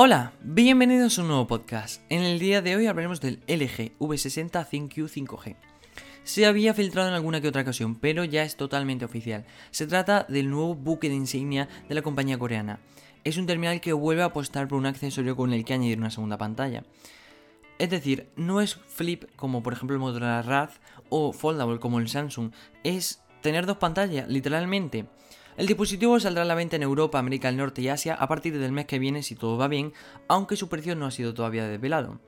Hola, bienvenidos a un nuevo podcast. En el día de hoy hablaremos del LG V60 ThinQ 5G. Se había filtrado en alguna que otra ocasión, pero ya es totalmente oficial. Se trata del nuevo buque de insignia de la compañía coreana. Es un terminal que vuelve a apostar por un accesorio con el que añadir una segunda pantalla. Es decir, no es flip como por ejemplo el Motorola Razr o foldable como el Samsung, es tener dos pantallas, literalmente. El dispositivo saldrá a la venta en Europa, América del Norte y Asia a partir del mes que viene si todo va bien, aunque su precio no ha sido todavía desvelado.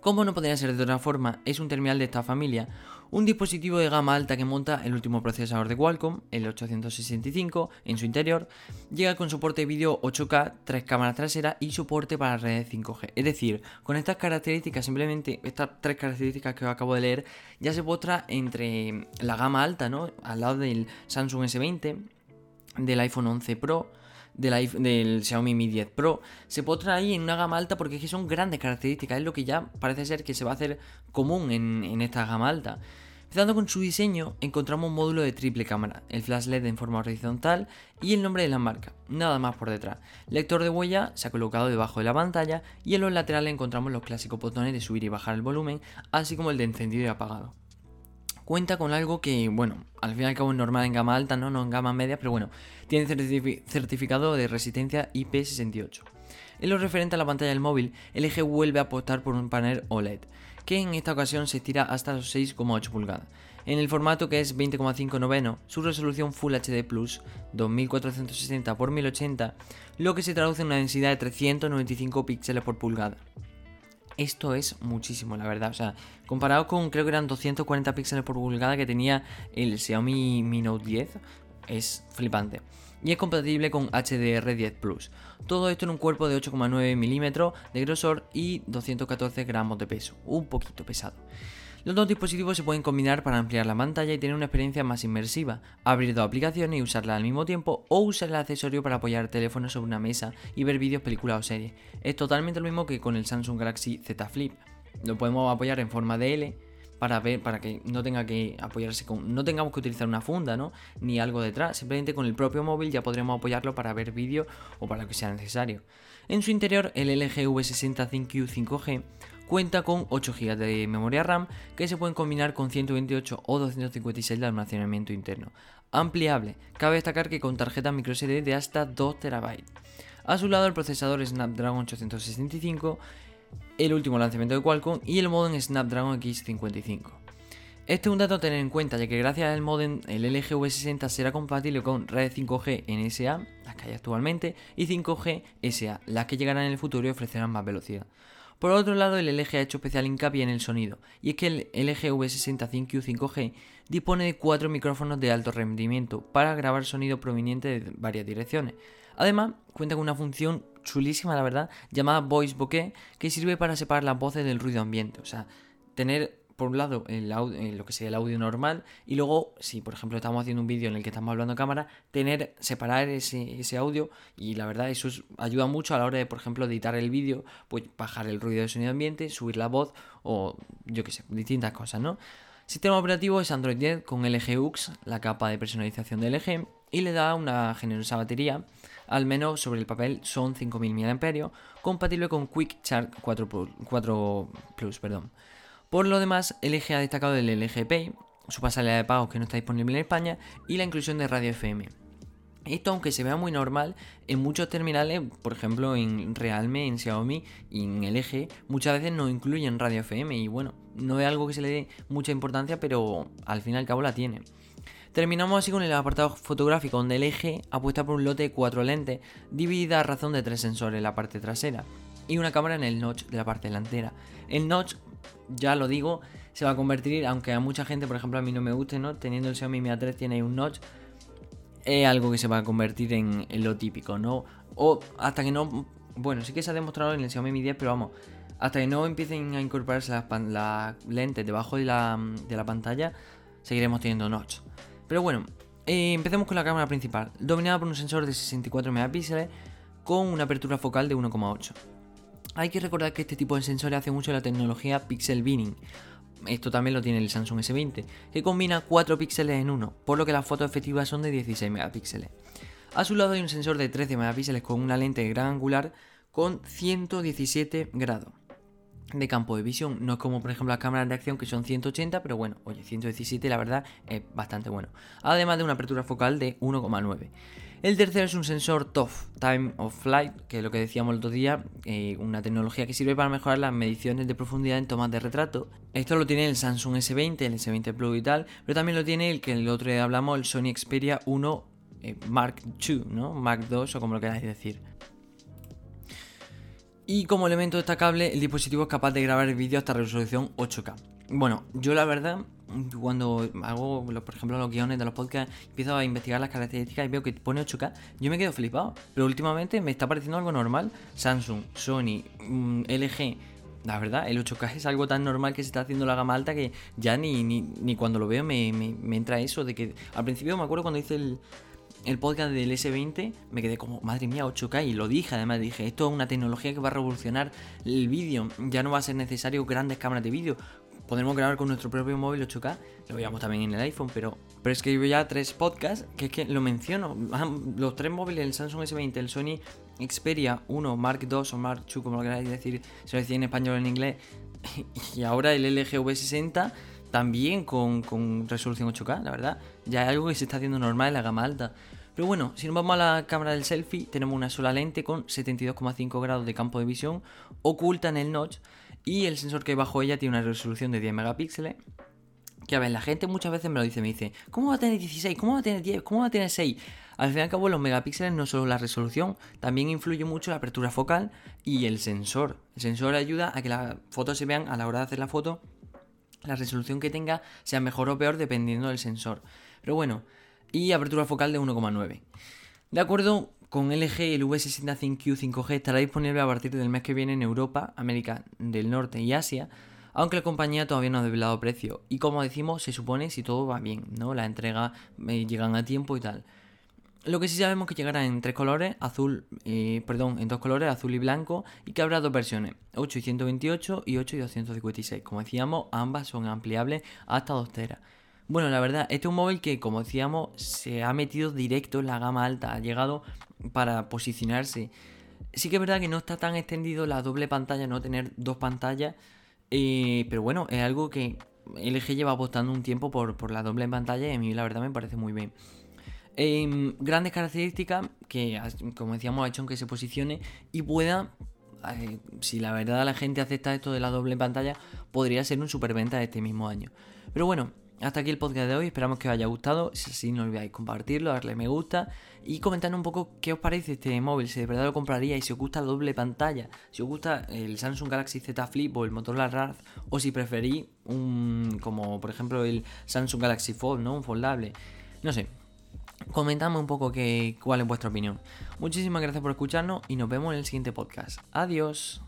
Como no podría ser de otra forma, es un terminal de esta familia, un dispositivo de gama alta que monta el último procesador de Qualcomm, el 865, en su interior, llega con soporte de vídeo 8K, tres cámaras traseras y soporte para redes 5G. Es decir, con estas características, simplemente estas tres características que os acabo de leer, ya se postra entre la gama alta, ¿no? Al lado del Samsung S20, del iPhone 11 Pro, del, Xiaomi Mi 10 Pro, se postra ahí en una gama alta porque es que son grandes características, es lo que ya parece ser que se va a hacer común en esta gama alta. Empezando con su diseño, encontramos un módulo de triple cámara, el flash LED en forma horizontal y el nombre de la marca, nada más por detrás. Lector de huella se ha colocado debajo de la pantalla y en los laterales encontramos los clásicos botones de subir y bajar el volumen, así como el de encendido y apagado cuenta con algo que, bueno, al fin y al cabo es normal en gama alta, ¿no? No en gama media, pero bueno, tiene certificado de resistencia IP68. En lo referente a la pantalla del móvil, LG vuelve a apostar por un panel OLED, que en esta ocasión se estira hasta los 6,8 pulgadas. En el formato que es 20,5 noveno, su resolución Full HD Plus 2460 x 1080, lo que se traduce en una densidad de 395 píxeles por pulgada. Esto es muchísimo, la verdad. O sea, comparado con creo que eran 240 píxeles por pulgada que tenía el Xiaomi Mi Note 10, es flipante. Y es compatible con HDR10 Plus. Todo esto en un cuerpo de 8,9 milímetros de grosor y 214 gramos de peso. Un poquito pesado. Los dos dispositivos se pueden combinar para ampliar la pantalla y tener una experiencia más inmersiva, abrir dos aplicaciones y usarlas al mismo tiempo o usar el accesorio para apoyar el teléfono sobre una mesa y ver vídeos, películas o series. Es totalmente lo mismo que con el Samsung Galaxy Z Flip. Lo podemos apoyar en forma de L para ver para que no tenga que apoyarse con no tengamos que utilizar una funda, ¿no? Ni algo detrás, simplemente con el propio móvil ya podremos apoyarlo para ver vídeo o para lo que sea necesario. En su interior, el LG V60 ThinQ 5G Cuenta con 8 GB de memoria RAM que se pueden combinar con 128 o 256 de almacenamiento interno. Ampliable, cabe destacar que con tarjeta microSD de hasta 2 TB. A su lado el procesador Snapdragon 865, el último lanzamiento de Qualcomm y el modem Snapdragon X55. Este es un dato a tener en cuenta, ya que gracias al modem el LG V60 será compatible con red 5G NSA, las que hay actualmente, y 5G SA, las que llegarán en el futuro y ofrecerán más velocidad. Por otro lado, el LG ha hecho especial hincapié en el sonido, y es que el LG V60 5Q 5G dispone de cuatro micrófonos de alto rendimiento para grabar sonido proveniente de varias direcciones. Además, cuenta con una función chulísima, la verdad, llamada Voice Bokeh, que sirve para separar las voces del ruido ambiente. O sea, tener por un lado, el eh, lo que sería el audio normal, y luego, si por ejemplo estamos haciendo un vídeo en el que estamos hablando a cámara, tener, separar ese, ese audio, y la verdad, eso ayuda mucho a la hora de, por ejemplo, editar el vídeo, pues bajar el ruido de sonido ambiente, subir la voz, o yo qué sé, distintas cosas, ¿no? Sistema operativo es Android 10 con LG UX, la capa de personalización de LG, y le da una generosa batería, al menos sobre el papel son 5000 mAh, compatible con Quick Charge 4 4 Plus perdón. Por lo demás, LG ha destacado el LG Pay, su pasarela de pagos que no está disponible en España y la inclusión de radio FM. Esto, aunque se vea muy normal, en muchos terminales, por ejemplo en Realme, en Xiaomi y en LG, muchas veces no incluyen radio FM y bueno, no es algo que se le dé mucha importancia, pero al fin y al cabo la tiene. Terminamos así con el apartado fotográfico, donde LG apuesta por un lote de cuatro lentes, dividida a razón de tres sensores en la parte trasera y una cámara en el notch de la parte delantera. El notch ya lo digo, se va a convertir, aunque a mucha gente, por ejemplo, a mí no me guste, ¿no? Teniendo el Xiaomi Mi A3 tiene un notch, es algo que se va a convertir en, lo típico, ¿no? O hasta que no, bueno, sí que se ha demostrado en el Xiaomi Mi 10, pero vamos, hasta que no empiecen a incorporarse las, lentes debajo de la, pantalla, seguiremos teniendo notch. Pero bueno, eh, empecemos con la cámara principal, dominada por un sensor de 64 megapíxeles con una apertura focal de 1,8. Hay que recordar que este tipo de sensores hace mucho la tecnología pixel binning. Esto también lo tiene el Samsung S20, que combina 4 píxeles en uno, por lo que las fotos efectivas son de 16 megapíxeles. A su lado hay un sensor de 13 megapíxeles con una lente gran angular con 117 grados de campo de visión. No es como por ejemplo las cámaras de acción que son 180, pero bueno, oye, 117 la verdad es bastante bueno. Además de una apertura focal de 1,9. El tercero es un sensor TOF, Time of Flight, que es lo que decíamos el otro día, eh, una tecnología que sirve para mejorar las mediciones de profundidad en tomas de retrato. Esto lo tiene el Samsung S20, el S20 Plus y tal, pero también lo tiene el que el otro día hablamos, el Sony Xperia 1 eh, Mark II, ¿no? Mark II o como lo queráis decir. Y como elemento destacable, el dispositivo es capaz de grabar el vídeo hasta resolución 8K. Bueno, yo la verdad, cuando hago, por ejemplo, los guiones de los podcasts, empiezo a investigar las características y veo que pone 8K, yo me quedo flipado. Pero últimamente me está pareciendo algo normal. Samsung, Sony, mm, LG, la verdad, el 8K es algo tan normal que se está haciendo la gama alta que ya ni, ni, cuando lo veo me, me, entra eso de que al principio me acuerdo cuando hice el, el podcast del S20 me quedé como, madre mía, 8K y lo dije, además dije, esto es una tecnología que va a revolucionar el vídeo, ya no va a ser necesario grandes cámaras de vídeo, podremos grabar con nuestro propio móvil 8K, lo veíamos también en el iPhone, pero, pero es que ya tres podcasts que es que lo menciono, los tres móviles, el Samsung S20, el Sony Xperia 1, Mark II o Mark II, como lo queráis decir, se lo decía en español o en inglés, y ahora el LG V60 también con, con, resolución 8K, la verdad. Ya es algo que se está haciendo normal en la gama alta. Pero bueno, si nos vamos a la cámara del selfie, tenemos una sola lente con 72,5 grados de campo de visión oculta en el notch y el sensor que hay bajo ella tiene una resolución de 10 megapíxeles. Que a ver, la gente muchas veces me lo dice, me dice, ¿cómo va a tener 16? ¿Cómo va a tener 10? ¿Cómo va a tener 6? Al fin y al cabo, los megapíxeles no solo la resolución, también influye mucho la apertura focal y el sensor. El sensor ayuda a que las fotos se vean a la hora de hacer la foto, la resolución que tenga sea mejor o peor dependiendo del sensor. Pero bueno, y apertura focal de 1,9. De acuerdo con LG, el V60 ThinQ 5G estará disponible a partir del mes que viene en Europa, América del Norte y Asia, aunque la compañía todavía no ha desvelado precio. Y como decimos, se supone si todo va bien, ¿no? La entrega eh, llegan a tiempo y tal. Lo que sí sabemos que llegará en tres colores, azul, perdón, en dos colores, azul y blanco, y que habrá dos versiones, 8 y 128 y 8 y 256. Como decíamos, ambas son ampliables hasta 2 teras. Bueno, la verdad, este es un móvil que, como decíamos, se ha metido directo en la gama alta, ha llegado para posicionarse. Sí que es verdad que no está tan extendido la doble pantalla, no tener dos pantallas, eh, pero bueno, es algo que LG lleva apostando un tiempo por, la doble pantalla y a mí la verdad me parece muy bien. Em, grandes características que, como decíamos, ha hecho que se posicione y pueda, eh, si la verdad la gente acepta esto de la doble pantalla, podría ser un superventa de este mismo año. Pero bueno, hasta aquí el podcast de hoy, esperamos que os haya gustado. Si así, no olvidáis compartirlo, darle me gusta y comentarnos un poco qué os parece este móvil, si de verdad lo compraría y si os gusta la doble pantalla, si os gusta el Samsung Galaxy Z Flip o el Motorola Razr o si preferís un, como por ejemplo el Samsung Galaxy Fold, ¿no? Un foldable. No sé, comentadme un poco cuál es vuestra opinión. Muchísimas gracias por escucharnos y nos vemos en el siguiente podcast. Adiós.